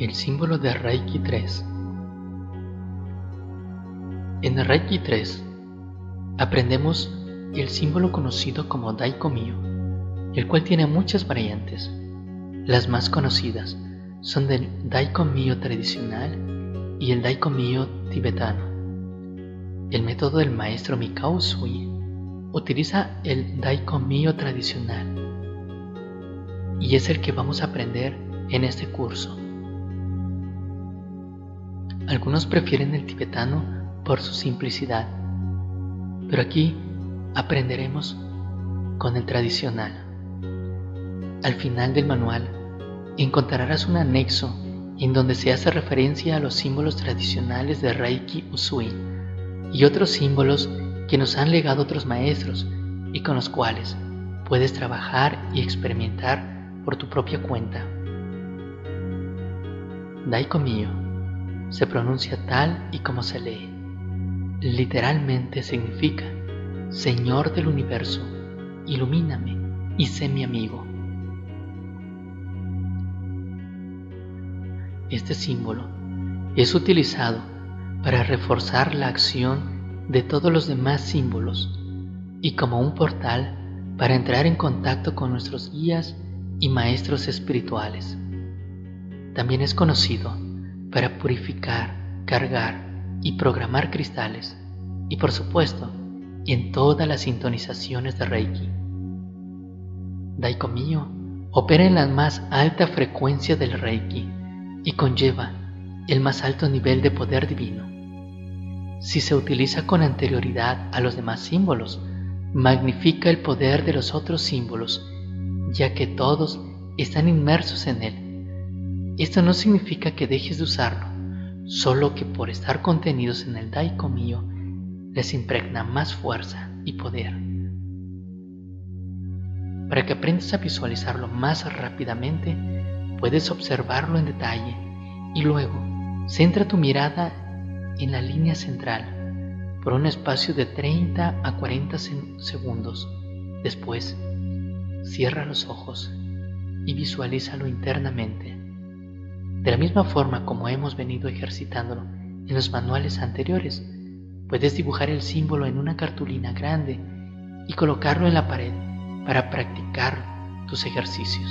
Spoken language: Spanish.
El símbolo de Reiki 3 En Reiki 3 aprendemos el símbolo conocido como Daiko Mio, el cual tiene muchas variantes. Las más conocidas son del Daiko Mio tradicional y el Daiko Mio tibetano. El método del maestro Mikao Usui utiliza el Daiko Mio tradicional y es el que vamos a aprender en este curso. Algunos prefieren el tibetano por su simplicidad, pero aquí aprenderemos con el tradicional. Al final del manual encontrarás un anexo en donde se hace referencia a los símbolos tradicionales de Reiki Usui y otros símbolos que nos han legado otros maestros y con los cuales puedes trabajar y experimentar por tu propia cuenta. Daiko Mio se pronuncia tal y como se lee. Literalmente significa Señor del universo, ilumíname y sé mi amigo. Este símbolo es utilizado para reforzar la acción de todos los demás símbolos y como un portal para entrar en contacto con nuestros guías y maestros espirituales. También es conocido para purificar, cargar y programar cristales y por supuesto en todas las sintonizaciones de Reiki. Daiko Mio opera en la más alta frecuencia del Reiki y conlleva el más alto nivel de poder divino. Si se utiliza con anterioridad a los demás símbolos, magnifica el poder de los otros símbolos, ya que todos están inmersos en él. Esto no significa que dejes de usarlo, solo que por estar contenidos en el Daiko Mio, les impregna más fuerza y poder. Para que aprendas a visualizarlo más rápidamente, puedes observarlo en detalle y luego centra tu mirada en la línea central por un espacio de 30 a 40 segundos. Después, cierra los ojos y visualízalo internamente. De la misma forma como hemos venido ejercitándolo en los manuales anteriores, Puedes dibujar el símbolo en una cartulina grande y colocarlo en la pared para practicar tus ejercicios.